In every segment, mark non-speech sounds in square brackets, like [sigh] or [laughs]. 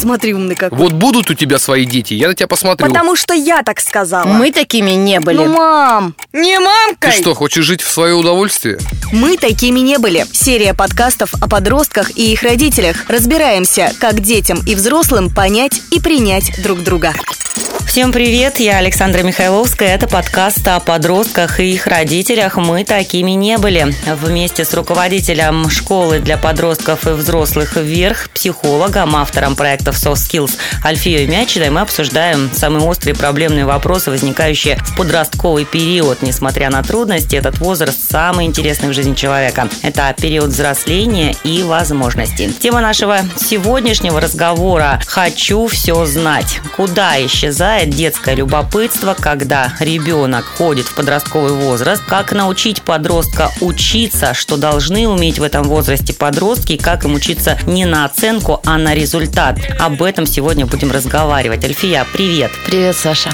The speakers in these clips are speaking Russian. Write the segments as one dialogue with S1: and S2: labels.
S1: Смотри, умный какой.
S2: Вот будут у тебя свои дети, я на тебя посмотрю.
S1: Потому что я так сказала.
S3: Мы такими не были.
S1: Ну, мам, не
S2: Ты
S1: мамкой.
S2: что, хочешь жить в свое удовольствие?
S1: Мы такими не были. Серия подкастов о подростках и их родителях. Разбираемся, как детям и взрослым понять и принять друг друга.
S3: Всем привет, я Александра Михайловская. Это подкаст о подростках и их родителях. Мы такими не были. Вместе с руководителем школы для подростков и взрослых «Вверх», психологом, автором проектов Soft Skills Альфией Мячиной мы обсуждаем самые острые проблемные вопросы, возникающие в подростковый период. Несмотря на трудности, этот возраст самый интересный в жизни человека. Это период взросления и возможностей. Тема нашего сегодняшнего разговора «Хочу все знать». Куда исчезает детское любопытство, когда ребенок ходит в подростковый возраст, как научить подростка учиться, что должны уметь в этом возрасте подростки, как им учиться не на оценку, а на результат. Об этом сегодня будем разговаривать. Альфия, привет!
S4: Привет, Саша.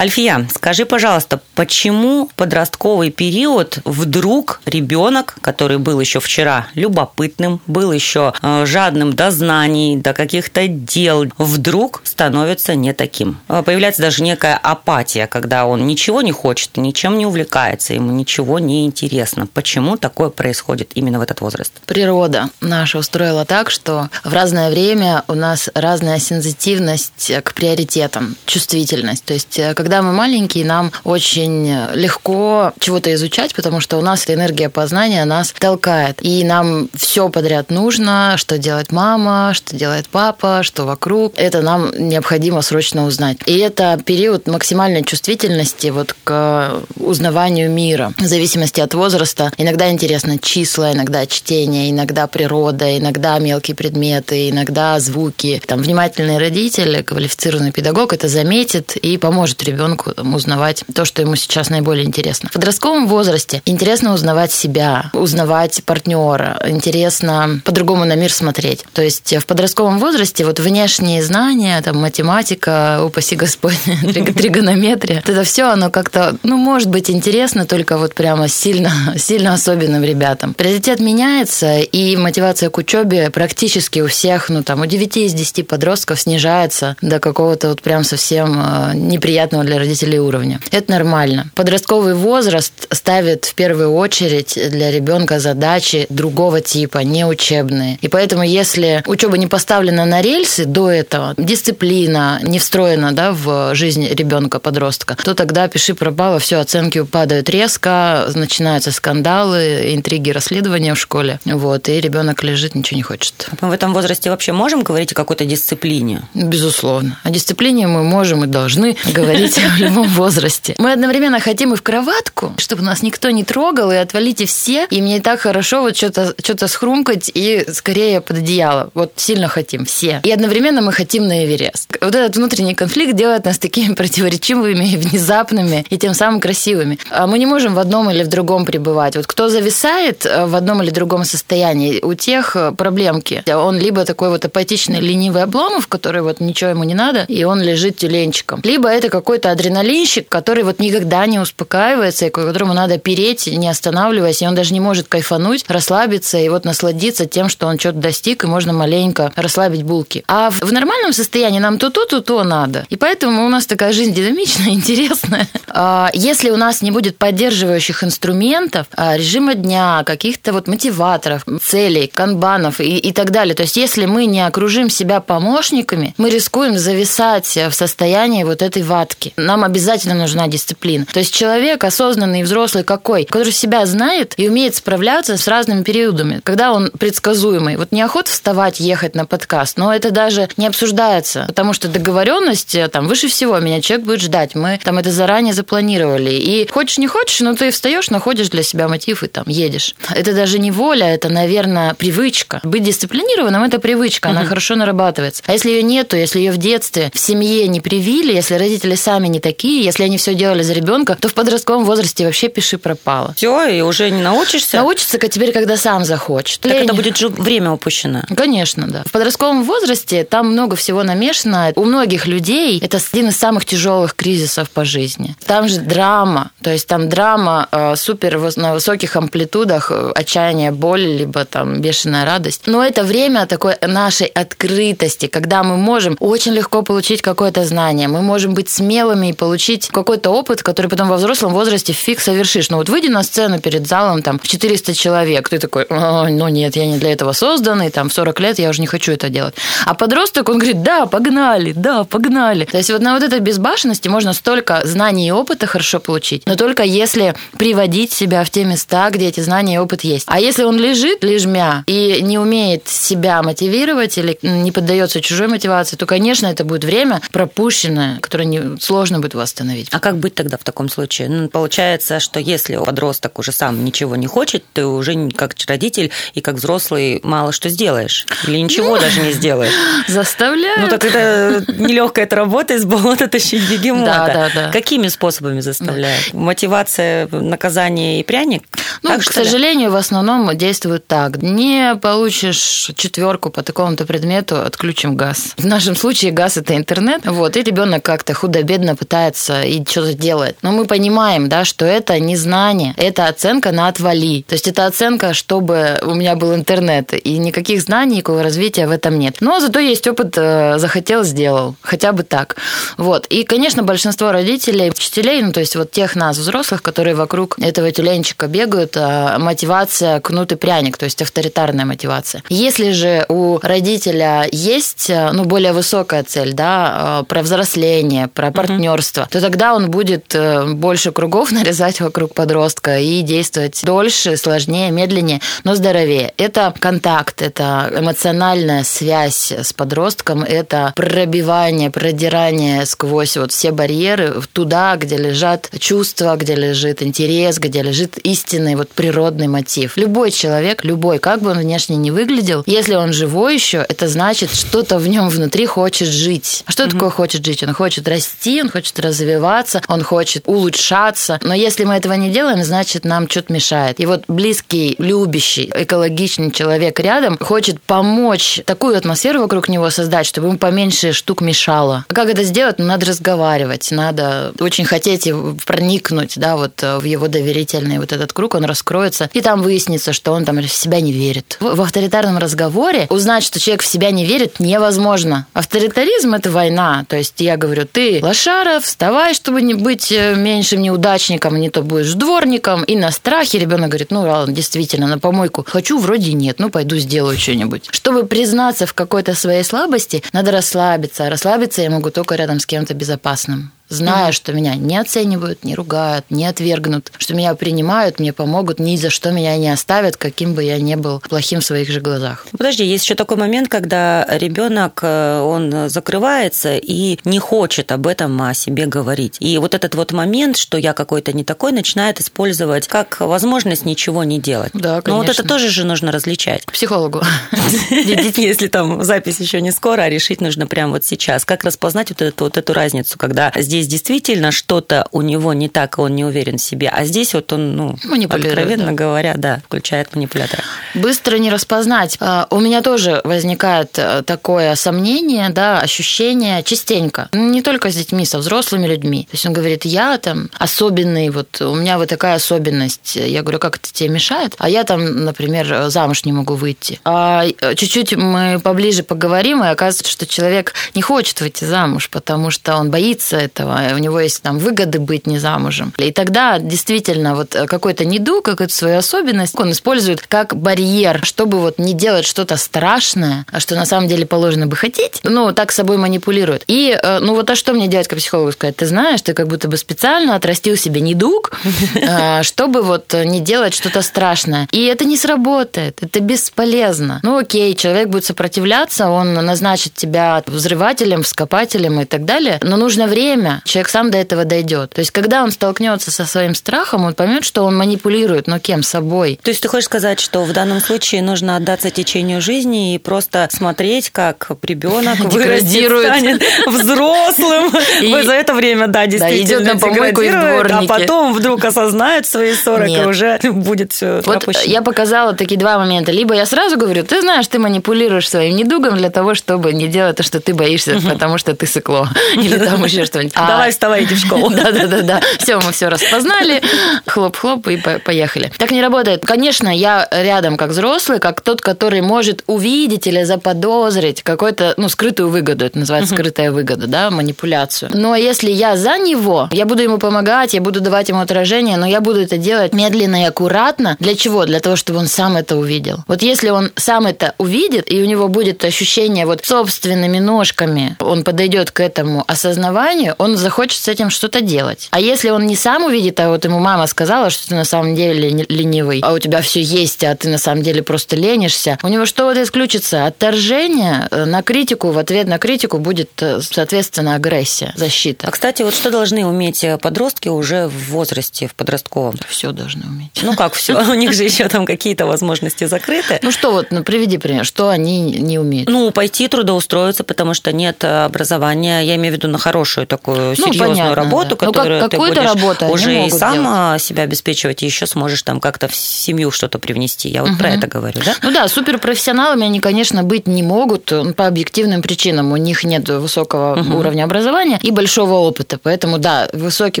S3: Альфия, скажи, пожалуйста, почему в подростковый период вдруг ребенок, который был еще вчера любопытным, был еще э, жадным до знаний, до каких-то дел, вдруг становится не таким? Э, Появляется даже некая апатия, когда он ничего не хочет, ничем не увлекается, ему ничего не интересно. Почему такое происходит именно в этот возраст?
S4: Природа наша устроила так, что в разное время у нас разная сензитивность к приоритетам, чувствительность. То есть, э, когда мы маленькие, нам очень легко чего-то изучать, потому что у нас эта энергия познания нас толкает. И нам все подряд нужно, что делает мама, что делает папа, что вокруг. Это нам необходимо срочно узнать. И это период максимальной чувствительности вот к узнаванию мира. В зависимости от возраста. Иногда интересно числа, иногда чтение, иногда природа, иногда мелкие предметы, иногда звуки. Там внимательный родитель, квалифицированный педагог это заметит и поможет ребенку там, узнавать то, что ему сейчас наиболее интересно. В подростковом возрасте интересно узнавать себя, узнавать партнера, интересно по-другому на мир смотреть. То есть в подростковом возрасте вот внешние знания, там математика, упаси Господь, [laughs] [laughs] тригонометрия, это все, оно как-то, ну, может быть интересно только вот прямо сильно, [laughs] сильно особенным ребятам. Приоритет меняется, и мотивация к учебе практически у всех, ну, там, у 9 из 10 подростков снижается до какого-то вот прям совсем э, неприятного для родителей уровня. Это нормально. Подростковый возраст ставит в первую очередь для ребенка задачи другого типа, не учебные. И поэтому, если учеба не поставлена на рельсы до этого, дисциплина не встроена да, в жизнь ребенка-подростка, то тогда пиши пропало, все, оценки падают резко, начинаются скандалы, интриги, расследования в школе. Вот, и ребенок лежит, ничего не хочет.
S3: Мы в этом возрасте вообще можем говорить о какой-то дисциплине?
S4: Безусловно. О дисциплине мы можем и должны говорить в [laughs] любом возрасте. Мы одновременно хотим и в кроватку, чтобы нас никто не трогал, и отвалите все, и мне и так хорошо вот что-то что схрумкать и скорее под одеяло. Вот сильно хотим все. И одновременно мы хотим на Эверест. Вот этот внутренний конфликт делает нас такими [laughs] противоречивыми и внезапными, и тем самым красивыми. А мы не можем в одном или в другом пребывать. Вот кто зависает э, в одном или другом состоянии, у тех э, проблемки. Он либо такой вот апатичный, ленивый обломов, который вот ничего ему не надо, и он лежит тюленчиком. Либо это какой-то адреналинщик, который вот никогда не успокаивается, и которому надо переть, не останавливаясь, и он даже не может кайфануть, расслабиться и вот насладиться тем, что он что-то достиг, и можно маленько расслабить булки. А в нормальном состоянии нам то то, то то надо. И поэтому у нас такая жизнь динамичная, [laughs] интересная. А, Если у нас не будет поддерживающих инструментов, а, режима дня, каких-то вот мотиваторов, целей, канбанов и, и так далее, то есть если мы не окружим себя помощниками, мы рискуем зависать в состоянии вот этой ватки. Нам обязательно нужна дисциплина. То есть человек осознанный взрослый какой, который себя знает и умеет справляться с разными периодами, когда он предсказуемый. Вот неохота вставать, ехать на подкаст, но это даже не обсуждается, потому что договоренность там выше всего, меня человек будет ждать. Мы там это заранее запланировали. И хочешь не хочешь, но ты встаешь, находишь для себя мотив и там едешь. Это даже не воля, это, наверное, привычка. Быть дисциплинированным – это привычка, она хорошо нарабатывается. А если ее нету, если ее в детстве в семье не привили, если родители сами сами не такие. Если они все делали за ребенка, то в подростковом возрасте вообще пиши пропало.
S3: Все, и уже не научишься?
S4: Научится теперь, когда сам захочет.
S3: Так Лень. это будет же время упущено.
S4: Конечно, да. В подростковом возрасте там много всего намешано. У многих людей это один из самых тяжелых кризисов по жизни. Там же драма, то есть там драма э, супер на высоких амплитудах, э, отчаяние, боль, либо там бешеная радость. Но это время такой нашей открытости, когда мы можем очень легко получить какое-то знание, мы можем быть смелыми и получить какой-то опыт, который потом во взрослом возрасте фиг совершишь. Ну вот выйди на сцену перед залом там 400 человек, ты такой, ну нет, я не для этого создан, и там в 40 лет я уже не хочу это делать. А подросток, он говорит, да, погнали, да, погнали. То есть вот на вот этой безбашенности можно столько знаний и опыта хорошо получить, но только если приводить себя в те места, где эти знания и опыт есть. А если он лежит лежмя и не умеет себя мотивировать или не поддается чужой мотивации, то, конечно, это будет время пропущенное, которое не, сложно будет восстановить.
S3: А как быть тогда в таком случае? Ну, получается, что если подросток уже сам ничего не хочет, ты уже как родитель и как взрослый мало что сделаешь. Или ничего ну, даже не сделаешь.
S4: Заставляют.
S3: Ну, так это нелегкая эта работа из болота тащить бегемота.
S4: Да, да, да.
S3: Какими способами заставляют? Мотивация, наказание и пряник?
S4: Ну, так, к сожалению, в основном действуют так. Не получишь четверку по такому-то предмету, отключим газ. В нашем случае газ это интернет. Вот, и ребенок как-то худо-бедно пытается и что-то делает. Но мы понимаем, да, что это не знание, это оценка на отвали. То есть это оценка, чтобы у меня был интернет, и никаких знаний, никакого развития в этом нет. Но зато есть опыт, э, захотел, сделал. Хотя бы так. Вот. И, конечно, большинство родителей, учителей, ну, то есть вот тех нас, взрослых, которые вокруг этого тюленчика бегают, э, мотивация кнут и пряник, то есть авторитарная мотивация. Если же у родителя есть, э, ну, более высокая цель, да, про взросление, про партнерство, uh-huh. то тогда он будет больше кругов [laughs] нарезать вокруг подростка и действовать дольше, сложнее, медленнее, но здоровее. Это контакт, это эмоциональная связь с подростком, это пробивание, продирание сквозь вот все барьеры туда, где лежат чувства, где лежит интерес, где лежит истинный вот природный мотив. Любой человек, любой, как бы он внешне не выглядел, если он живой еще, это значит, что-то в нем внутри хочет жить. А что mm-hmm. такое хочет жить? Он хочет расти, он хочет развиваться, он хочет улучшаться. Но если мы этого не делаем, значит, нам что-то мешает. И вот близкий, любящий, экологичный человек рядом хочет помочь такую атмосферу вокруг него создать, чтобы ему поменьше штук мешало. Как это сделать? Ну, надо разговаривать, надо очень хотеть проникнуть, да, вот в его доверительный вот этот круг, он раскроется, и там выяснится, что он там в себя не верит. В авторитарном разговоре узнать, что человек в себя не верит, невозможно. Авторитаризм – это война. То есть я говорю, ты лошара, вставай, чтобы не быть э, меньшим неудачником, не то будешь дворником. И на страхе ребенок говорит, ну ладно, действительно, на помойку хочу, вроде нет, ну пойду сделаю что-нибудь. Чтобы признаться в какой-то своей слабости, надо расслабиться. А расслабиться я могу только рядом с кем-то безопасным зная, что меня не оценивают, не ругают, не отвергнут, что меня принимают, мне помогут, ни за что меня не оставят, каким бы я ни был плохим в своих же глазах.
S3: Подожди, есть еще такой момент, когда ребенок, э, он закрывается и не хочет об этом о себе говорить. И вот этот вот момент, что я какой-то не такой, начинает использовать как возможность ничего не делать.
S4: Да, конечно.
S3: Но вот это тоже же нужно различать.
S4: К психологу. [laughs]
S3: Если там запись еще не скоро, а решить нужно прямо вот сейчас. Как распознать вот эту, вот эту разницу, когда здесь здесь действительно что-то у него не так, он не уверен в себе, а здесь вот он, ну, откровенно да. говоря, да, включает манипулятора.
S4: Быстро не распознать. А, у меня тоже возникает э, такое сомнение, да, ощущение частенько. Не только с детьми, со взрослыми людьми. То есть он говорит, я там особенный, вот у меня вот такая особенность. Я говорю, как это тебе мешает? А я там, например, замуж не могу выйти. А э, чуть-чуть мы поближе поговорим, и оказывается, что человек не хочет выйти замуж, потому что он боится этого у него есть там выгоды быть не замужем. И тогда действительно вот какой-то недуг, какую-то свою особенность он использует как барьер, чтобы вот не делать что-то страшное, а что на самом деле положено бы хотеть, ну, так собой манипулирует. И, э, ну, вот а что мне делать как психологу сказать? Ты знаешь, ты как будто бы специально отрастил себе недуг, [laughs] э, чтобы вот не делать что-то страшное. И это не сработает, это бесполезно. Ну, окей, человек будет сопротивляться, он назначит тебя взрывателем, вскопателем и так далее, но нужно время, время человек сам до этого дойдет. То есть, когда он столкнется со своим страхом, он поймет, что он манипулирует, но кем? Собой.
S3: То есть ты хочешь сказать, что в данном случае нужно отдаться течению жизни и просто смотреть, как ребенок [laughs] вырастет, станет взрослым. [laughs] И... За это время, да, действительно,
S4: да, идет на помойку и
S3: а потом вдруг осознает свои 40 Нет. и уже [laughs] будет все
S4: Вот я показала такие два момента. Либо я сразу говорю, ты знаешь, ты манипулируешь своим недугом для того, чтобы не делать то, что ты боишься, потому что ты сыкло. Или там еще что-нибудь.
S3: Давай вставай, иди в школу. [laughs]
S4: Да-да-да. Все, мы все распознали. Хлоп-хлоп и поехали. Так не работает. Конечно, я рядом как взрослый, как тот, который может увидеть или заподозрить какую-то, ну, скрытую выгоду. Это называется скрытая выгода, да, манипуляцию. Но если я за него, я буду ему помогать, я буду давать ему отражение, но я буду это делать медленно и аккуратно. Для чего? Для того, чтобы он сам это увидел. Вот если он сам это увидит, и у него будет ощущение вот собственными ножками, он подойдет к этому осознаванию, он захочет с этим что-то делать. А если он не сам увидит, а вот ему мама сказала, что ты на самом деле ленивый, а у тебя все есть, а ты на самом деле просто ленишься, у него что вот исключится? Отторжение э, на критику, в ответ на критику будет, э, соответственно, агрессия, защита.
S3: А, кстати, вот что должны уметь э, подростки уже в возрасте, в подростковом?
S4: Все должны уметь.
S3: Ну как все? У них же еще там какие-то возможности закрыты.
S4: Ну что вот, ну приведи пример, что они не умеют?
S3: Ну, пойти трудоустроиться, потому что нет образования, я имею в виду на хорошую такую ну, серьезную работу, да. которую ну, как, ты будешь работу уже и сам делать. себя обеспечивать, и еще сможешь там как-то в семью что-то привнести. Я вот угу. про это говорю, да?
S4: Ну да, суперпрофессионалами они, конечно, быть не могут по объективным причинам. У них нет высокого угу. уровня образования и большого опыта. Поэтому, да, высокий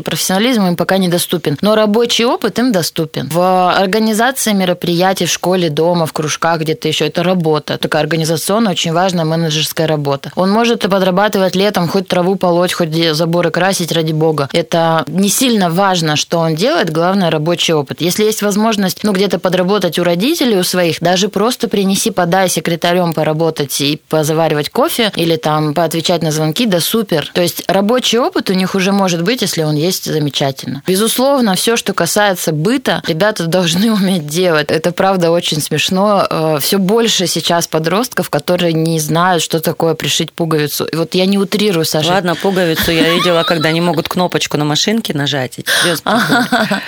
S4: профессионализм им пока недоступен. Но рабочий опыт им доступен. В организации мероприятий в школе, дома, в кружках, где-то еще это работа. Такая организационная, очень важная менеджерская работа. Он может подрабатывать летом, хоть траву полоть, хоть заборы красить, ради бога. Это не сильно важно, что он делает, главное рабочий опыт. Если есть возможность, ну, где-то подработать у родителей, у своих, даже просто принеси, подай секретарем поработать и позаваривать кофе или там поотвечать на звонки, да супер. То есть рабочий опыт у них уже может быть, если он есть, замечательно. Безусловно, все, что касается быта, ребята должны [laughs] уметь делать. Это правда очень смешно. Э, все больше сейчас подростков, которые не знают, что такое пришить пуговицу. И вот я не утрирую, Саша.
S3: Ладно, пуговицу я видела, когда они могут кнопочку на машинке нажать.
S4: Ну,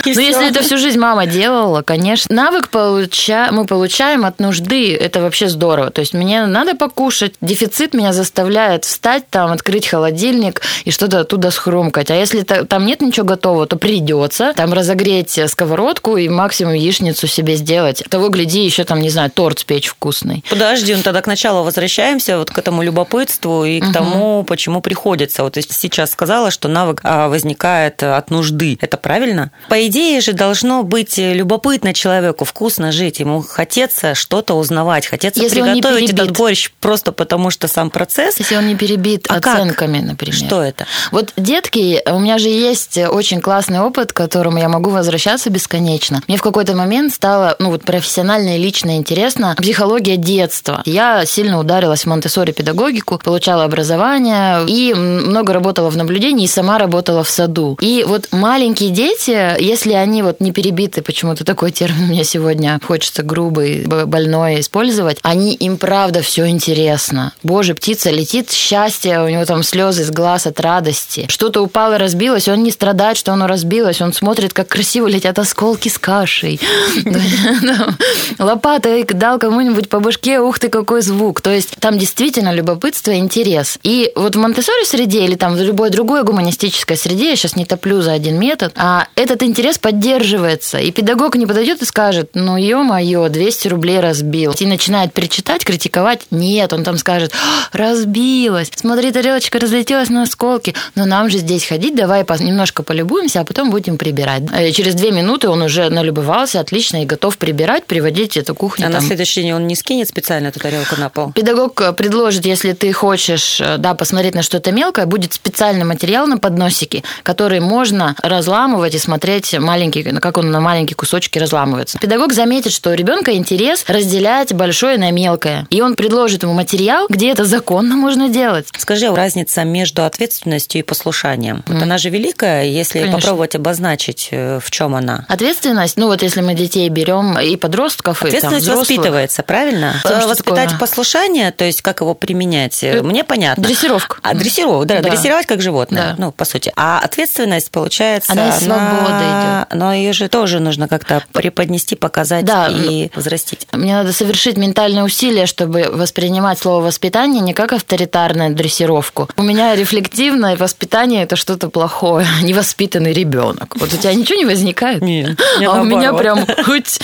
S4: если это всю жизнь мама делала, конечно. Навык получа... мы получаем от нужды. Это вообще здорово. То есть мне надо покушать. Дефицит меня заставляет встать, там, открыть холодильник и что-то оттуда схрумкать. А если там нет ничего готового, то придется там разогреть сковородку и максимум яичницу себе сделать. Того, гляди, еще там, не знаю, торт спечь вкусный.
S3: Подожди, ну тогда к началу возвращаемся вот к этому любопытству и к тому, почему приходится. Вот сейчас сказала, что навык а, возникает от нужды. Это правильно? По идее же должно быть любопытно человеку, вкусно жить. Ему хотеться что-то узнавать, хотеться Если приготовить этот борщ просто потому, что сам процесс.
S4: Если он не перебит а оценками, как? например.
S3: Что это?
S4: Вот детки, у меня же есть очень классный опыт, к которому я могу возвращаться бесконечно. Мне в какой-то момент стало, ну вот профессионально и лично интересно психология детства. Я сильно ударилась в монте педагогику, получала образование и много работала в наблюдении и сама работала в саду. И вот маленькие дети, если они вот не перебиты, почему-то такой термин мне сегодня хочется грубый, больной использовать, они им правда все интересно. Боже, птица летит, счастье, у него там слезы из глаз от радости. Что-то упало, разбилось, он не страдает, что оно разбилось, он смотрит, как красиво летят осколки с кашей. [laughs] Лопатой дал кому-нибудь по башке, ух ты, какой звук. То есть там действительно любопытство и интерес. И вот в монте среде или там в любой другой гуманистической среде, я сейчас не топлю за один метод, а этот интерес поддерживается. И педагог не подойдет и скажет, ну, ё-моё, 200 рублей разбил. И начинает перечитать, критиковать. Нет, он там скажет, разбилась. Смотри, тарелочка разлетелась на осколки. Но нам же здесь ходить, давай немножко полюбуемся, а потом будем прибирать. И э, через две минуты он уже налюбовался отлично и готов прибирать, приводить эту кухню.
S3: А там. на следующий день он не скинет специально эту тарелку на пол?
S4: Педагог э, предложит, если ты хочешь, э, да, посмотреть на что-то мелкое, будет специальный материал на подносике, который можно разламывать и смотреть маленький, как он на маленькие кусочки разламывается. Педагог заметит, что у ребенка интерес разделять большое на мелкое. И он предложит ему материал, где это законно можно делать.
S3: Скажи, разница между ответственностью и послушанием. Mm. Вот она же великая, если Конечно. попробовать обозначить, э, в чем она.
S4: Ответственность, ну вот если мы детей берем и подростков,
S3: Ответственность
S4: и там,
S3: воспитывается, правильно? Том, Воспитать такое? послушание, то есть как его применять, э, мне понятно.
S4: Дрессировка.
S3: А дрессировка, да, да. дрессировать как животное животное,
S4: Да.
S3: ну, по сути. А ответственность, получается,
S4: Она из свободы идет.
S3: Но ее же тоже нужно как-то преподнести, показать
S4: Да,
S3: и возрастить.
S4: Мне надо совершить ментальные усилия, чтобы воспринимать слово воспитание не как авторитарную дрессировку. У меня рефлективное воспитание это что-то плохое, [laughs] невоспитанный ребенок. Вот у тебя ничего не возникает?
S3: Нет, [laughs]
S4: а у меня прям [laughs] хоть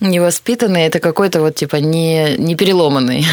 S4: невоспитанный, это какой-то вот типа не, не переломанный.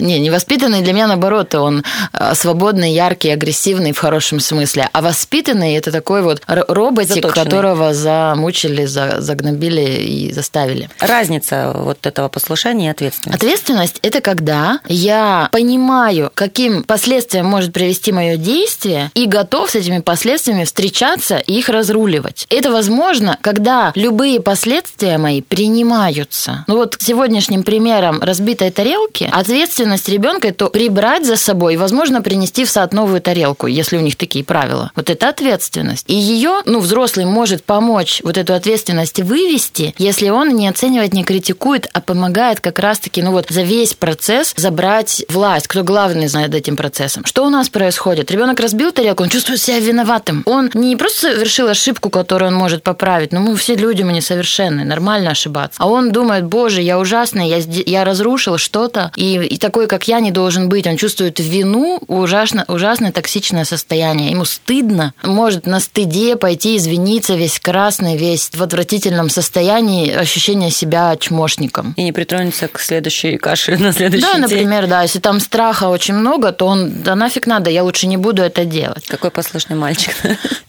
S4: Не, невоспитанный для меня наоборот, он а, свободный, яркий, агрессивный в хорошем смысле. А воспитанный это такой вот роботик,
S3: Заточенный.
S4: которого замучили, за- загнобили и заставили.
S3: Разница вот этого послушания и ответственности.
S4: Ответственность – это когда я понимаю, каким последствиям может привести мое действие, и готов с этими последствиями встречаться и их разруливать. Это возможно, когда любые последствия мои принимаются. Ну вот сегодняшним примером разбитой тарелки ответственность ребенка – это прибрать за собой и, возможно, принести в сад новую тарелку, если у них такие правила. Вот это ответственность. И ее, ну, взрослый может помочь вот эту ответственность вывести, если он не оценивает, не критикует, а помогает как раз-таки, ну вот, за весь процесс забрать власть. Кто главный над этим процессом? Что у нас происходит? Ребенок разбил тарелку, он чувствует себя виноватым. Он не просто совершил ошибку, которую он может поправить, но мы все люди, мы несовершенны, нормально ошибаться. А он думает, боже, я ужасный, я, я разрушил что-то, и, и такой, как я, не должен быть. Он чувствует вину, ужасно, ужасное токсичное состояние. Ему стыдно. Может на стыде пойти извиниться, весь красный, весь в отвратительном состоянии, ощущение себя чмошником.
S3: И не притронется к следующей каше на следующий
S4: Да,
S3: день.
S4: например, да, если там страха очень много, то он, да нафиг надо, я лучше не буду это делать.
S3: Какой послушный мальчик.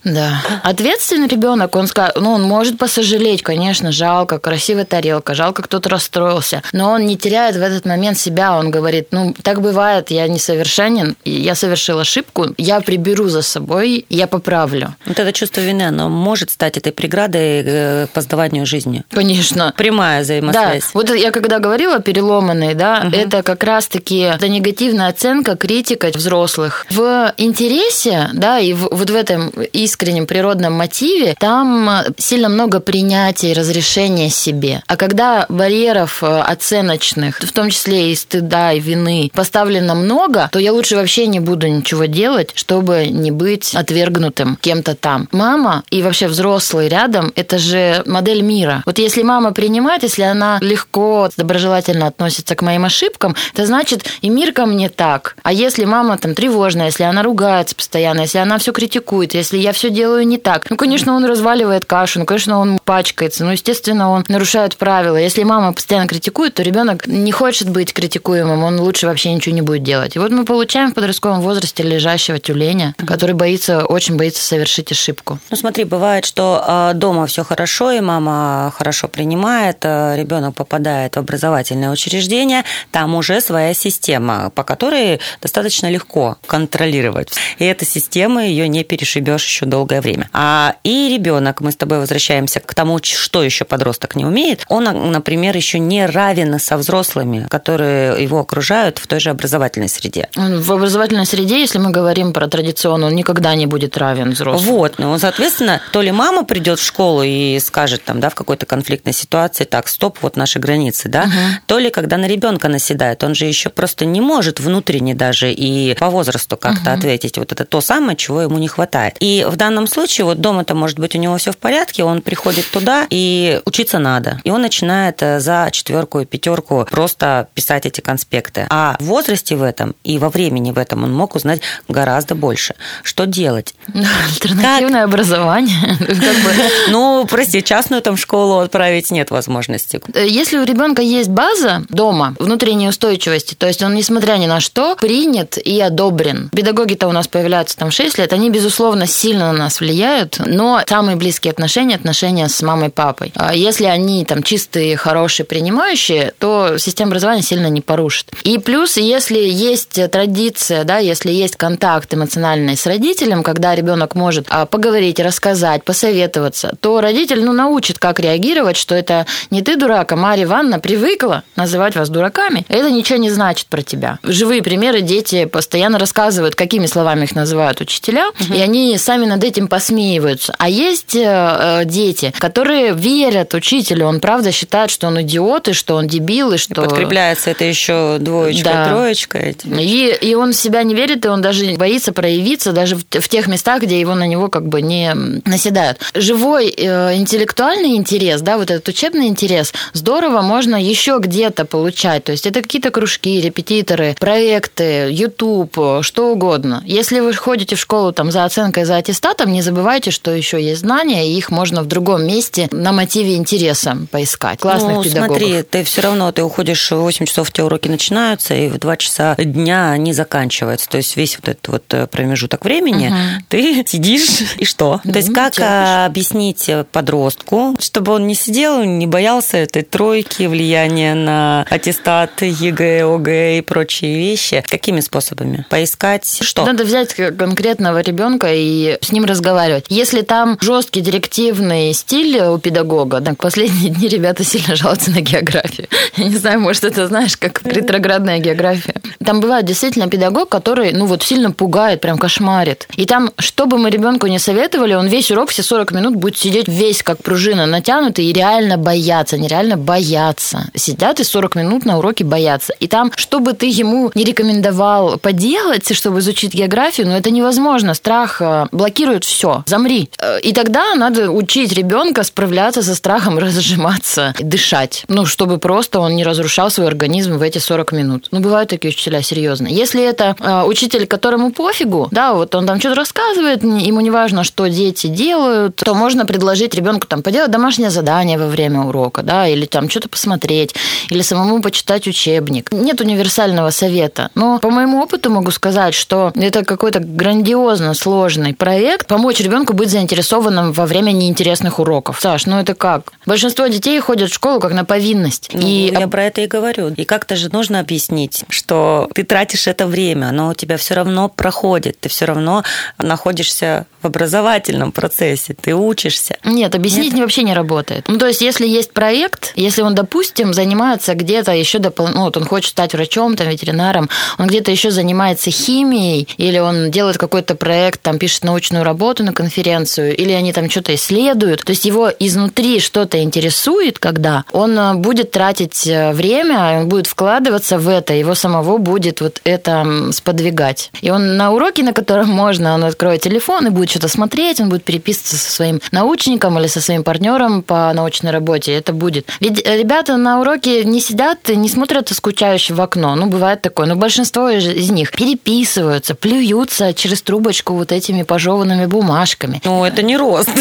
S4: Да. Ответственный ребенок, он ну, он может посожалеть, конечно, жалко, красивая тарелка, жалко, кто-то расстроился, но он не теряет в этот момент себя, он говорит, ну, так бывает, я несовершенен, я совершил ошибку, я приберу за собой, я поправлю.
S3: Вот это чувство вины, оно может стать этой преградой э, к познаванию жизни.
S4: Конечно.
S3: Прямая
S4: Да,
S3: взаимосвязь.
S4: вот я когда говорила переломанные, да,
S3: Мгм.
S4: это как раз-таки это негативная оценка, критика взрослых. В интересе, да, и в- вот в этом искреннем природном мотиве там э, сильно много принятия и разрешения себе. А когда барьеров э, оценочных, в том числе и стыда, и вины, поставлено много, то я лучше вообще не буду ничего делать, чтобы не быть отвергнутым кем-то там. Мама и вообще взрослый рядом – это же модель мира. Вот если мама принимает, если она легко, доброжелательно относится к моим ошибкам, это значит и мир ко мне так. А если мама там тревожная, если она ругается постоянно, если она все критикует, если я все делаю не так, ну, конечно, он разваливает кашу, ну, конечно, он пачкается, ну, естественно, он нарушает правила. Если мама постоянно критикует, то ребенок не хочет быть критикуемым, он лучше вообще ничего не будет делать. И вот мы получаем в подростковом возрасте лежащего тюленя, который боится, очень боится совершить ошибку.
S3: Ну смотри, бывает, что э, дома все хорошо, и мама хорошо принимает, э, ребенок попадает в образовательное учреждение, там уже своя система, по которой достаточно легко контролировать. И эта система, ее не перешибешь еще долгое время. А и ребенок, мы с тобой возвращаемся к тому, что еще подросток не умеет, он, а, например, еще не равен со взрослыми, которые его окружают в той же образовательной среде.
S4: В образовательной среде, если мы говорим про традиционную, он никогда не будет равен взрослым.
S3: Вот, ну, соответственно, то ли мама придет в школу и скажет там, да, в какой-то конфликтной ситуации, так, стоп, вот наши границы, да, то ли когда на ребенка наседает, он же еще просто не может внутренне даже и по возрасту как-то ответить. Вот это то самое, чего ему не хватает. И в данном случае вот дома-то может быть у него все в порядке, он приходит туда и учиться надо, и он начинает э, за четверку и пятерку просто писать эти конспекты. А в возрасте в этом и во времени в этом он мог узнать гораздо больше. Что делать? [laughs]
S4: Альтернативное образование. [laughs] Как бы, [laughs]
S3: Ну, прости, частную там школу отправить нет возможности.
S4: э, Если у ребенка есть база дома внутренней устойчивости, то есть он, несмотря ни на что, принят и одобрен. Педагоги-то у нас появляются там в 6 лет, они, безусловно, сильно на нас влияют, но самые близкие отношения – отношения с мамой и папой. А Если они там чистые, хорошие, принимающие, то система образования сильно не порушит. И плюс, если есть традиция, да, если есть контакт эмоциональный с родителем, когда ребенок может а, поговорить, рассказать, посоветоваться, то родитель ну, научит, как реагировать, что это не ты дурак, а Марья Ивановна привыкла называть вас дураками. Это ничего не значит про тебя. Живые примеры дети постоянно рассказывают, какими словами их называют учителя, и они сами над этим посмеиваются. А есть э, э, дети, которые верят учителю, он правда считает, что он идиот, и что он дебил, и что...
S3: Подкрепляется это еще двоечкой,
S4: Да.
S3: троечкой. этим.
S4: И, и он в себя не верит, и он даже боится проявиться учиться даже в, в тех местах, где его на него как бы не наседают. Живой э, интеллектуальный интерес, да, вот этот учебный интерес, здорово можно еще где-то получать. То есть это какие-то кружки, репетиторы, проекты, YouTube, что угодно. Если вы ходите в школу там за оценкой, за аттестатом, не забывайте, что еще есть знания, и их можно в другом месте на мотиве интереса поискать. Классных
S3: ну,
S4: педагогов.
S3: смотри, ты все равно, ты уходишь в 8 часов, тебя уроки начинаются, и в 2 часа дня они заканчиваются. То есть весь вот этот вот э, промежуток времени угу. ты сидишь, и что? То есть как терпишь. объяснить подростку, чтобы он не сидел, не боялся этой тройки, влияния на аттестат, ЕГЭ, ОГЭ и прочие вещи? Какими способами? Поискать что?
S4: Надо взять конкретного ребенка и с ним разговаривать. Если там жесткий директивный стиль у педагога, так последние дни ребята сильно жалуются на географию. [laughs] Я не знаю, может, это знаешь, как ретроградная география. Там бывает действительно педагог, который, ну вот, сильно пугает, прям кошмарит. И там, что бы мы ребенку не советовали, он весь урок, все 40 минут будет сидеть весь как пружина натянутый и реально бояться, нереально бояться. Сидят и 40 минут на уроке боятся. И там, что бы ты ему не рекомендовал поделать, чтобы изучить географию, но ну, это невозможно. Страх э, блокирует все. Замри. Э, и тогда надо учить ребенка справляться со страхом, [laughs] разжиматься, дышать. Ну, чтобы просто он не разрушал свой организм в эти 40 минут. Ну, бывают такие учителя, серьезно. Если это э, учитель, которому пофигу, да, вот он там что-то рассказывает, ему не важно, что дети делают, то можно предложить ребенку там поделать домашнее задание во время урока, да, или там что-то посмотреть, или самому почитать учебник. Нет универсального совета. Но по моему опыту могу сказать, что это какой-то грандиозно сложный проект, помочь ребенку быть заинтересованным во время неинтересных уроков. Саш, ну это как? Большинство детей ходят в школу как на повинность.
S3: Ну, и я про это и говорю. И как-то же нужно объяснить, что ты тратишь это время, но у тебя все равно проходит, ты все равно находишься в образовательном процессе, ты учишься.
S4: Нет, объяснить Нет? вообще не работает. Ну, то есть, если есть проект, если он, допустим, занимается где-то еще дополнительно, ну, вот он хочет стать врачом, там, ветеринаром, он где-то еще занимается химией, или он делает какой-то проект, там, пишет научную работу на конференцию, или они там что-то исследуют, то есть его изнутри что-то интересует, когда он э, будет тратить э, время, он будет вкладываться в это, его самого будет вот это сподвигать. И он на уроке, на котором можно, он откроет телефон и будет что-то смотреть, он будет переписываться со своим научником или со своим партнером по научной работе. Это будет. Ведь ребята на уроке не сидят, не смотрят скучающе в окно. Ну, бывает такое. Но большинство из них переписываются, плюются через трубочку вот этими пожеванными бумажками.
S3: Ну, это не рост. [laughs]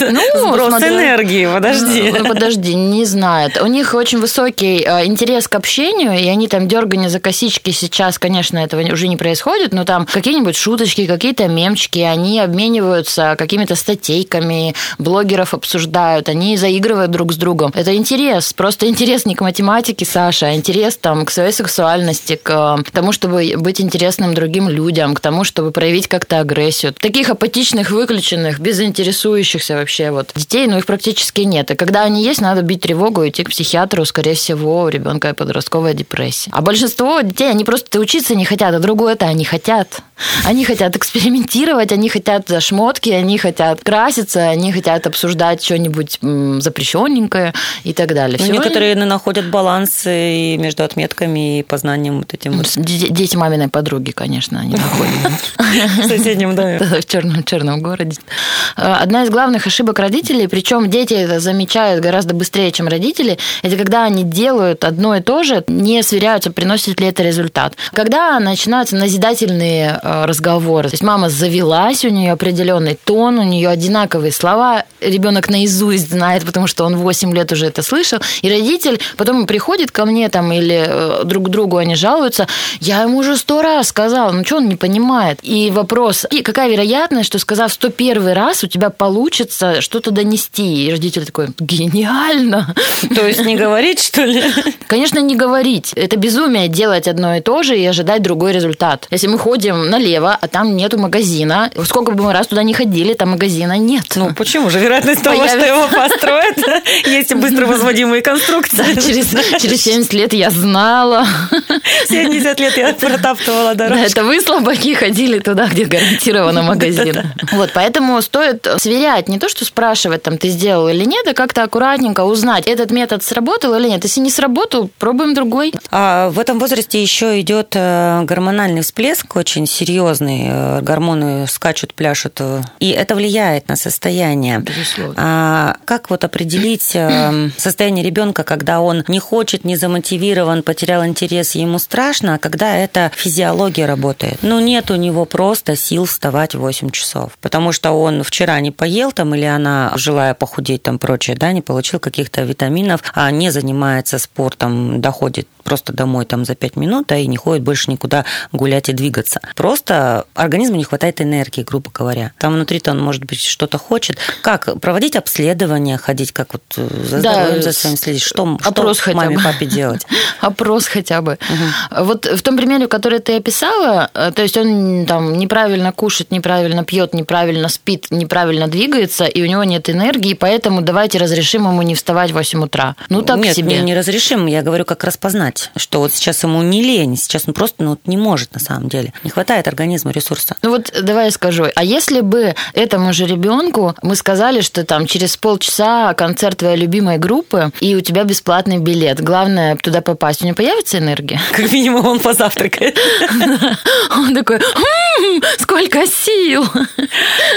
S3: Ну, Сброс энергии, подожди.
S4: Ну, подожди, не знает. У них очень высокий э, интерес к общению, и они там дергание за косички сейчас, конечно, этого уже не происходит, но там какие-нибудь шуточки, какие-то мемчики, они обмениваются какими-то статейками, блогеров обсуждают, они заигрывают друг с другом. Это интерес, просто интерес не к математике, Саша, а интерес там, к своей сексуальности, к тому, чтобы быть интересным другим людям, к тому, чтобы проявить как-то агрессию. Таких апатичных, выключенных, безинтересующихся вообще вот детей, ну их практически нет. И когда они есть, надо бить тревогу идти к психиатру, скорее всего, у ребенка подростковая депрессия. А большинство детей, они просто учиться не хотят, а другое-то они хотят. Они хотят экспериментировать, они хотят шмотки, они хотят краситься, они хотят обсуждать что-нибудь запрещенненькое и так далее.
S3: Ну, некоторые они... находят баланс и между отметками и познанием вот этим.
S4: Дети маминой подруги, конечно, они находят. [laughs]
S3: В соседнем доме. [laughs]
S4: В черном, черном городе. А, одна из главных ошибок родителей, причем дети это замечают гораздо быстрее, чем родители, это когда они делают одно и то же, не сверяются, приносит ли это результат. Когда начинаются назидательные Э, разговоры. То есть мама завелась, у нее определенный тон, у нее одинаковые слова, ребенок наизусть знает, потому что он 8 лет уже это слышал, и родитель потом приходит ко мне там или э, друг к другу они жалуются, я ему уже сто раз сказала, ну что он не понимает? И вопрос, и какая вероятность, что сказав 101 раз у тебя получится что-то донести? И родитель такой, гениально!
S3: То есть не говорить, что ли?
S4: Конечно, не говорить. Это безумие делать одно и то же и ожидать другой результат. Если мы ходим налево, а там нету магазина. Сколько бы мы раз туда не ходили, там магазина нет.
S3: Ну, почему же? Вероятность того, что его построят, [laughs] есть быстро возводимые конструкции. Да,
S4: через, [laughs] через 70 лет я знала.
S3: 70 лет я [laughs] протаптывала дорожку.
S4: Да, это вы, слабаки, ходили туда, где гарантированно магазин. Вот, поэтому стоит сверять, не то, что спрашивать, там, ты сделал или нет, а как-то аккуратненько узнать, этот метод сработал или нет. Если не сработал, пробуем другой.
S3: А в этом возрасте еще идет э, гормональный всплеск очень сильный серьезный, э, гормоны скачут, пляшут, э, и это влияет на состояние.
S4: Безусловно.
S3: А как вот определить э, состояние ребенка, когда он не хочет, не замотивирован, потерял интерес, ему страшно, а когда это физиология работает? Ну, нет у него просто сил вставать в 8 часов, потому что он вчера не поел там, или она, желая похудеть там прочее, да, не получил каких-то витаминов, а не занимается спортом, доходит просто домой там за 5 минут, да, и не ходит больше никуда гулять и двигаться. Просто организму не хватает энергии, грубо говоря. Там внутри-то он, может быть, что-то хочет. Как? Проводить обследования, ходить, как вот э, за здоровьем, за своим следить? Что,
S4: Опрос
S3: что
S4: хотя
S3: маме,
S4: бы.
S3: папе делать? [laughs]
S4: Опрос хотя бы. Вот в том примере, который ты описала, э, то есть он там неправильно кушает, неправильно пьет, неправильно спит, неправильно двигается, и у него нет энергии, поэтому давайте разрешим ему не вставать в 8 утра. Ну так
S3: Нет,
S4: себе.
S3: не, не разрешим. Я говорю, как распознать, что вот сейчас ему не лень, сейчас он просто ну, вот не может на самом деле. Не хватает организму ресурса.
S4: Ну вот давай я скажу. А если бы этому же ребенку мы сказали, что там через полчаса концерт твоей любимой группы, и у тебя бесплатный билет, главное туда попасть, у него появится энергия? [laughs]
S3: Как минимум он позавтракает. [laughs]
S4: Он такой, «М, сколько сил!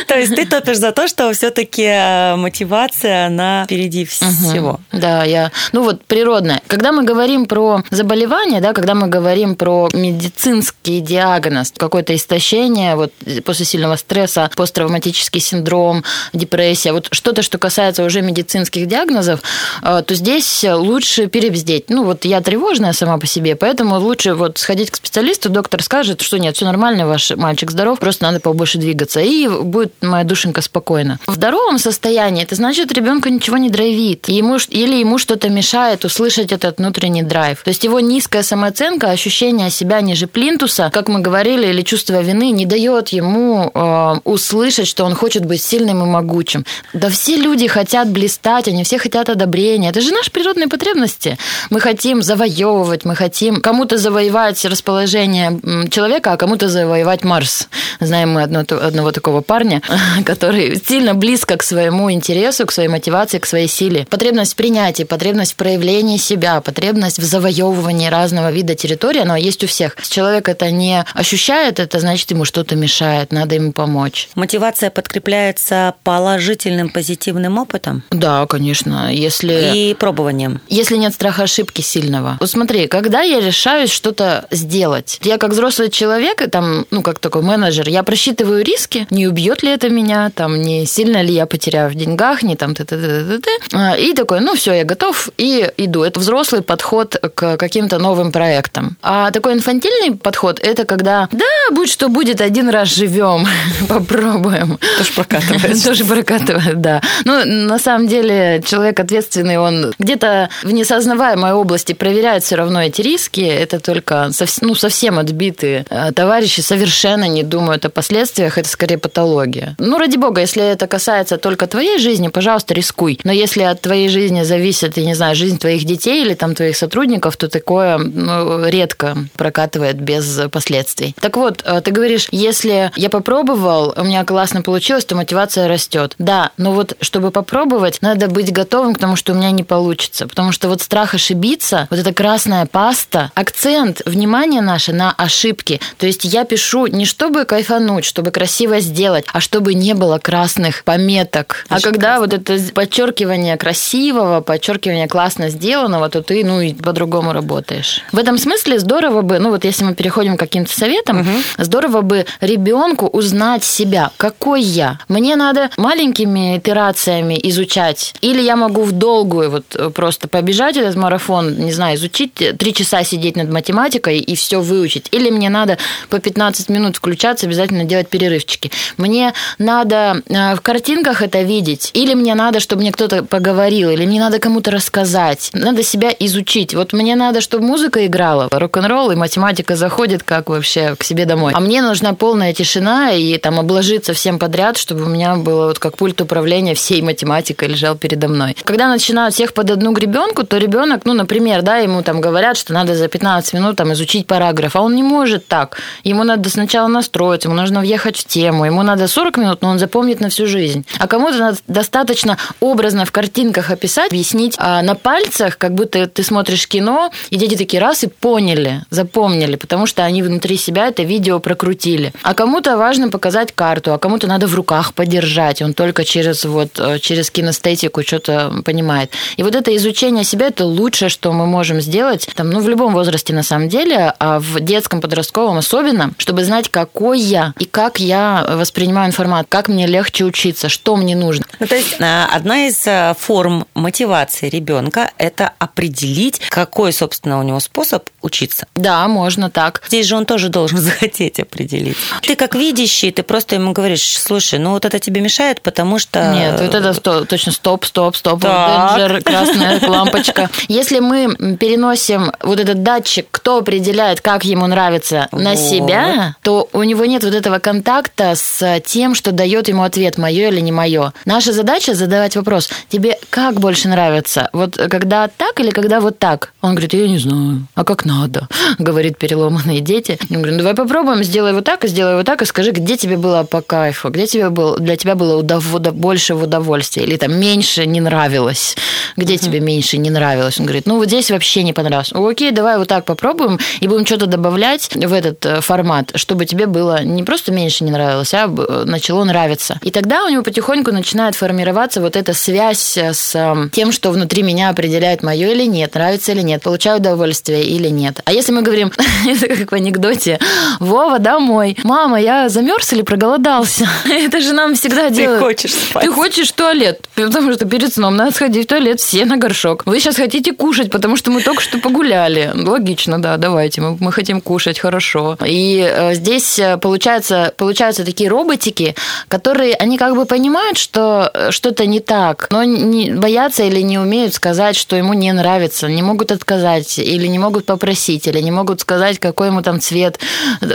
S3: То есть ты топишь за то, что все-таки мотивация, она впереди всего.
S4: Да, я... Ну вот, природная. Когда мы говорим про заболевание, да, когда мы говорим про медицинский диагноз, какое-то истощение вот, после сильного стресса, посттравматический синдром, депрессия, вот что-то, что касается уже медицинских диагнозов, э, то здесь лучше перебздеть. Ну вот я тревожная сама по себе, поэтому лучше вот сходить к специалисту, доктор скажет, что нет, все нормально, ваш мальчик здоров, просто надо побольше двигаться, и будет моя душенька спокойна. В здоровом состоянии это значит, ребенку ничего не драйвит, ему, или ему что-то мешает услышать этот внутренний драйв. То есть его низкая самооценка, ощущение себя ниже плинтуса, как мы говорили, или чувство вины не дает ему э, услышать, что он хочет быть сильным и могучим. Да все люди хотят блистать, они все хотят одобрения. Это же наши природные потребности. Мы хотим завоевывать, мы хотим кому-то завоевать расположение человека, а кому-то завоевать Марс. Знаем мы одно- одного такого парня, [laughs] который сильно близко к своему интересу, к своей мотивации, к своей силе. Потребность в принятии, потребность в проявлении себя, потребность в завоевывании разного вида территории, она есть у всех. Человек это не ощущает, это значит, ему что-то мешает, надо ему помочь.
S3: Мотивация подкрепляется положительным, позитивным опытом
S4: Да, конечно. Если...
S3: и пробованием.
S4: Если нет страха ошибки сильного. Вот смотри, когда я решаюсь что-то сделать, я как взрослый человек, и там, ну, как такой менеджер, я просчитываю риски, не убьет ли это меня, там, не сильно ли я потеряю в деньгах, не там, т -т -т -т -т. и такой, ну, все, я готов, и иду. Это взрослый подход к каким-то новым проектам. А такой инфантильный подход, это когда, да, будь что будет, один раз живем, [laughs] попробуем.
S3: Тоже прокатывает. [laughs]
S4: Тоже прокатывает, да. Ну, на самом деле, человек ответственный, он где-то в несознаваемой области проверяет все равно эти риски. Это только ну, совсем отбитые э, товарищи совершенно не думают о последствиях. Это скорее патология. Ну, ради бога, если это касается только твоей жизни, пожалуйста, рискуй. Но если от твоей жизни зависит, я не знаю, жизнь твоих детей или там твоих сотрудников, то такое ну, редко прокатывает без последствий. Так вот, э, ты говоришь, если я попробовал, у меня классно получилось, то мотивация растет. Да, но вот чтобы попробовать, надо быть готовым к тому, что у меня не получится. Потому что вот страх ошибиться, вот эта красная паста, акцент внимания наше на ошибки. То есть я пишу не чтобы кайфануть, чтобы красиво сделать, а чтобы не было красных пометок. А когда вот это подчеркивание красивого, подчеркивание классно сделанного, то ты, ну, и по-другому работаешь. В этом смысле здорово бы, ну, вот если мы переходим к каким-то советам, здорово бы ребенку узнать себя, какой я. Мне надо маленькими итерациями изучать, или я могу в долгую вот э, просто побежать этот марафон, не знаю, изучить, э, три часа сидеть над математикой и все выучить, или мне надо по 15 минут включаться, обязательно делать перерывчики. Мне надо э, в картинках это видеть, или мне надо, чтобы мне кто-то поговорил, или мне надо кому-то рассказать. Надо себя изучить. Вот мне надо, чтобы музыка играла, рок-н-ролл, и математика заходит как вообще к себе домой. А мне нужна полная тишина и там обложиться всем подряд, чтобы у меня было вот как пульт управления всей математикой лежал передо мной. Когда начинаю начинают всех под одну гребенку, то ребенок, ну, например, да, ему там говорят, что надо за 15 минут там изучить параграф, а он не может так. Ему надо сначала настроиться, ему нужно въехать в тему, ему надо 40 минут, но он запомнит на всю жизнь. А кому-то достаточно образно в картинках описать, объяснить а на пальцах, как будто ты смотришь кино, и дети такие раз и поняли, запомнили, потому что они внутри себя это видео прокрутили. А кому-то важно показать карту, а кому-то надо в руках подержать, он только через вот э, через кинестетику что-то понимает. И вот это изучение себя это лучшее, что мы можем сделать, там, ну в любом возрасте на самом деле, а в детском подростковом особенно, чтобы знать, какой я и как я воспринимаю информацию, как мне легче учиться, что мне нужно.
S3: Ну, то есть э, одна из э, форм мотивации ребенка – это определить, какой, собственно, у него способ учиться.
S4: Да, можно так.
S3: Здесь же он тоже должен [laughs] захотеть определить. Ты как видящий, ты просто ему говоришь, слушай, ну вот это тебе мешает, потому что...
S4: Нет, вот это сто, точно стоп, стоп, стоп, денджер, [laughs] красная лампочка. Если мы переносим вот этот датчик, кто определяет, как ему нравится, на вот. себя, то у него нет вот этого контакта с тем, что дает ему ответ, мое или не мое. Наша задача задавать вопрос, тебе как больше нравится? Вот когда так или когда вот так? Он говорит, я не знаю. А как надо? Говорит переломанные дети. Я говорю, ну давай попробуем, сделай вот так, и сделай вот так, и скажи, где тебе было по кайфу, где тебе было, для тебя было удов, больше в удовольствие, или там меньше не нравилось, где uh-huh. тебе меньше не нравилось. Он говорит, ну вот здесь вообще не понравилось. Окей, давай вот так попробуем, и будем что-то добавлять в этот э, формат, чтобы тебе было не просто меньше не нравилось, а начало нравиться. И тогда у него потихоньку начинает формироваться вот эта связь с эм, тем, что внутри меня определяет мое или нет, нравится или нет, получаю удовольствие или нет. А если мы говорим, [laughs] это как в анекдоте, Вова, домой. Мама, я замерз или проголодался? [laughs] Это же нам всегда делают.
S3: Ты хочешь спать.
S4: Ты хочешь в туалет, потому что перед сном надо сходить в туалет все на горшок. Вы сейчас хотите кушать, потому что мы только что погуляли. Логично, да, давайте, мы, мы хотим кушать, хорошо. И э, здесь э, получается, получаются такие роботики, которые, они как бы понимают, что э, что-то не так, но не, боятся или не умеют сказать, что ему не нравится, не могут отказать, или не могут попросить, или не могут сказать, какой ему там цвет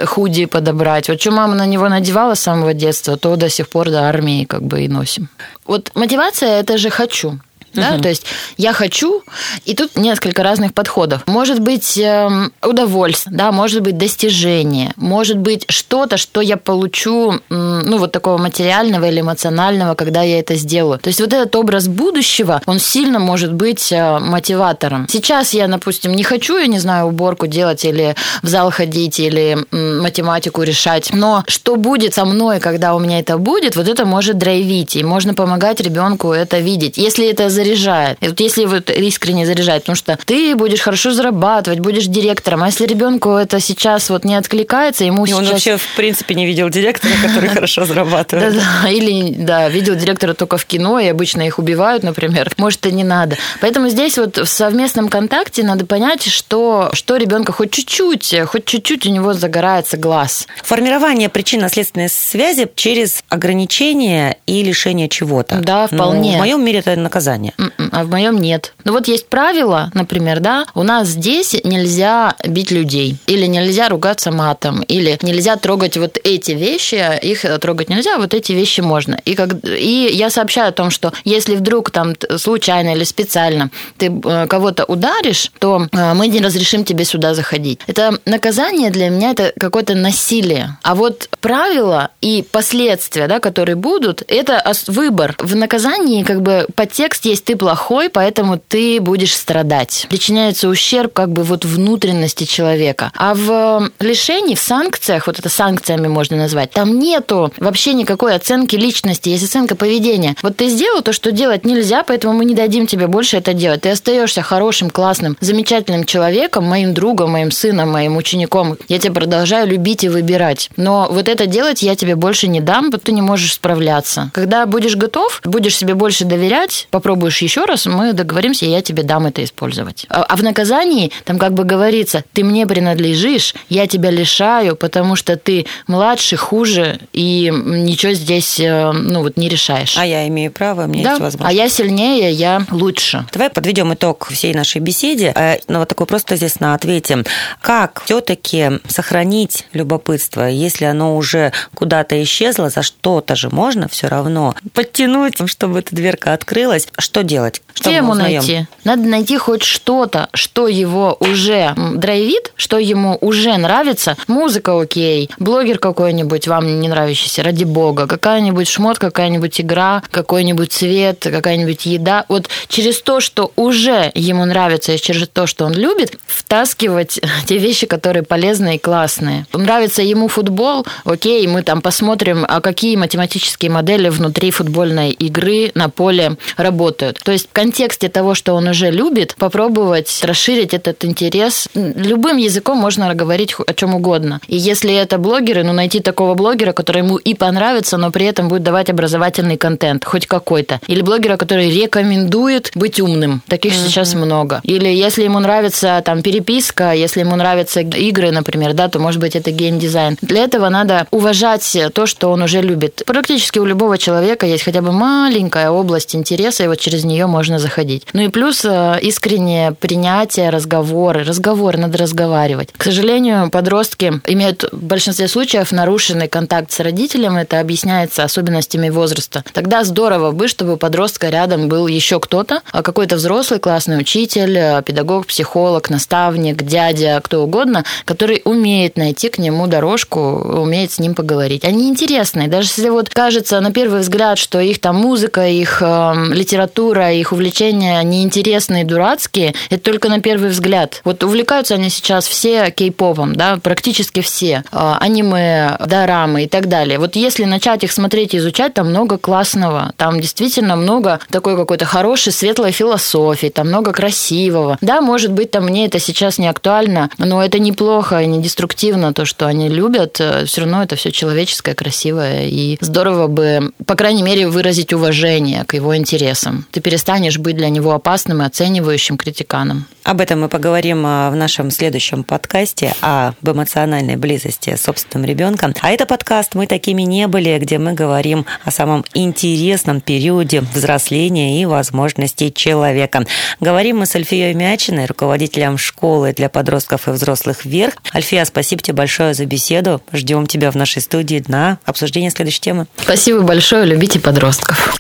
S4: худи подобрать. Вот что мама на него надевала с самого детства, то до сих пор до армии как бы и носим. Вот мотивация – это же «хочу». Да? Угу. То есть я хочу, и тут несколько разных подходов. Может быть э, удовольствие, да, может быть достижение, может быть что-то, что я получу, ну вот такого материального или эмоционального, когда я это сделаю. То есть вот этот образ будущего, он сильно может быть э, мотиватором. Сейчас я, допустим, не хочу, я не знаю, уборку делать или в зал ходить или математику решать, но что будет со мной, когда у меня это будет, вот это может драйвить, и можно помогать ребенку это видеть. Если это за заряжает. И вот если вот искренне заряжает, потому что ты будешь хорошо зарабатывать, будешь директором, а если ребенку это сейчас вот не откликается, ему
S3: и
S4: сейчас...
S3: он вообще в принципе не видел директора, который [laughs] хорошо зарабатывает.
S4: Да-да, или, да, видел директора только в кино, и обычно их убивают, например. [laughs] Может, и не надо. Поэтому здесь вот в совместном контакте надо понять, что, что ребенка хоть чуть-чуть, хоть чуть-чуть у него загорается глаз.
S3: Формирование причинно-следственной связи через ограничение и лишение чего-то.
S4: Да, вполне.
S3: Но в моем мире это наказание.
S4: М-м, а в моем нет. Ну вот есть правило, например, да, у нас здесь нельзя бить людей, или нельзя ругаться матом, или нельзя трогать вот эти вещи, их трогать нельзя, а вот эти вещи можно. И, как, и я сообщаю о том, что если вдруг там случайно или специально ты э, кого-то ударишь, то э, мы не разрешим тебе сюда заходить. Это наказание для меня это какое-то насилие. А вот правила и последствия, да, которые будут, это выбор. В наказании как бы подтекст есть ты плохой, поэтому ты будешь страдать. Причиняется ущерб как бы вот внутренности человека. А в лишении, в санкциях, вот это санкциями можно назвать, там нету вообще никакой оценки личности, есть оценка поведения. Вот ты сделал то, что делать нельзя, поэтому мы не дадим тебе больше это делать. Ты остаешься хорошим, классным, замечательным человеком, моим другом, моим сыном, моим учеником. Я тебя продолжаю любить и выбирать. Но вот это делать я тебе больше не дам, потому ты не можешь справляться. Когда будешь готов, будешь себе больше доверять, попробуешь попробуешь еще раз, мы договоримся, и я тебе дам это использовать. А, а в наказании там как бы говорится, ты мне принадлежишь, я тебя лишаю, потому что ты младше, хуже, и ничего здесь э, ну, вот не решаешь.
S3: А я имею право, мне
S4: да.
S3: есть возможность.
S4: А я сильнее, я лучше.
S3: Давай подведем итог всей нашей беседе. Э, ну, вот такой просто здесь на ответе. Как все-таки сохранить любопытство, если оно уже куда-то исчезло, за что-то же можно все равно подтянуть, чтобы эта дверка открылась. Что что делать? Что
S4: Тему найти. Надо найти хоть что-то, что его уже драйвит, что ему уже нравится. Музыка окей, блогер какой-нибудь вам не нравящийся, ради бога, какая-нибудь шмот, какая-нибудь игра, какой-нибудь цвет, какая-нибудь еда. Вот через то, что уже ему нравится, и через то, что он любит, втаскивать [laughs] те вещи, которые полезные и классные. Нравится ему футбол, окей, мы там посмотрим, а какие математические модели внутри футбольной игры на поле работают. То есть в контексте того, что он уже любит, попробовать расширить этот интерес. Любым языком можно говорить о чем угодно. И если это блогеры, ну найти такого блогера, который ему и понравится, но при этом будет давать образовательный контент, хоть какой-то. Или блогера, который рекомендует быть умным. Таких сейчас много. Или если ему нравится там переписка, если ему нравятся игры, например, да, то может быть это геймдизайн. Для этого надо уважать то, что он уже любит. Практически у любого человека есть хотя бы маленькая область интереса, и вот через нее можно заходить. Ну и плюс э, искреннее принятие, разговоры. Разговоры, надо разговаривать. К сожалению, подростки имеют в большинстве случаев нарушенный контакт с родителем. Это объясняется особенностями возраста. Тогда здорово бы, чтобы у подростка рядом был еще кто-то, а какой-то взрослый классный учитель, э, педагог, психолог, наставник, дядя, кто угодно, который умеет найти к нему дорожку, умеет с ним поговорить. Они интересные. Даже если вот кажется на первый взгляд, что их там музыка, их э, литература, их увлечения неинтересные, дурацкие, это только на первый взгляд. Вот увлекаются они сейчас все кей-попом, да, практически все. Э, аниме, дорамы и так далее. Вот если начать их смотреть и изучать, там много классного. Там действительно много такой какой-то хорошей, светлой философии, там много красивого. Да, может быть, там мне это сейчас не актуально, но это неплохо и не деструктивно, то, что они любят. Все равно это все человеческое, красивое. И здорово бы, по крайней мере, выразить уважение к его интересам. Ты перестанешь быть для него опасным и оценивающим критиканом.
S3: Об этом мы поговорим а, в нашем следующем подкасте об эмоциональной близости с собственным ребенком. А это подкаст «Мы такими не были», где мы говорим о самом интересном периоде взросления и возможностей человека. Говорим мы с Альфией Мячиной, руководителем школы для подростков и взрослых «Вверх». Альфия, спасибо тебе большое за беседу. Ждем тебя в нашей студии на обсуждение следующей темы.
S4: Спасибо большое, любите подростков.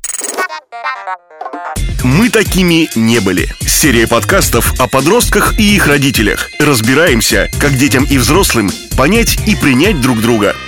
S5: Мы такими не были. Серия подкастов о подростках и их родителях. Разбираемся, как детям и взрослым понять и принять друг друга –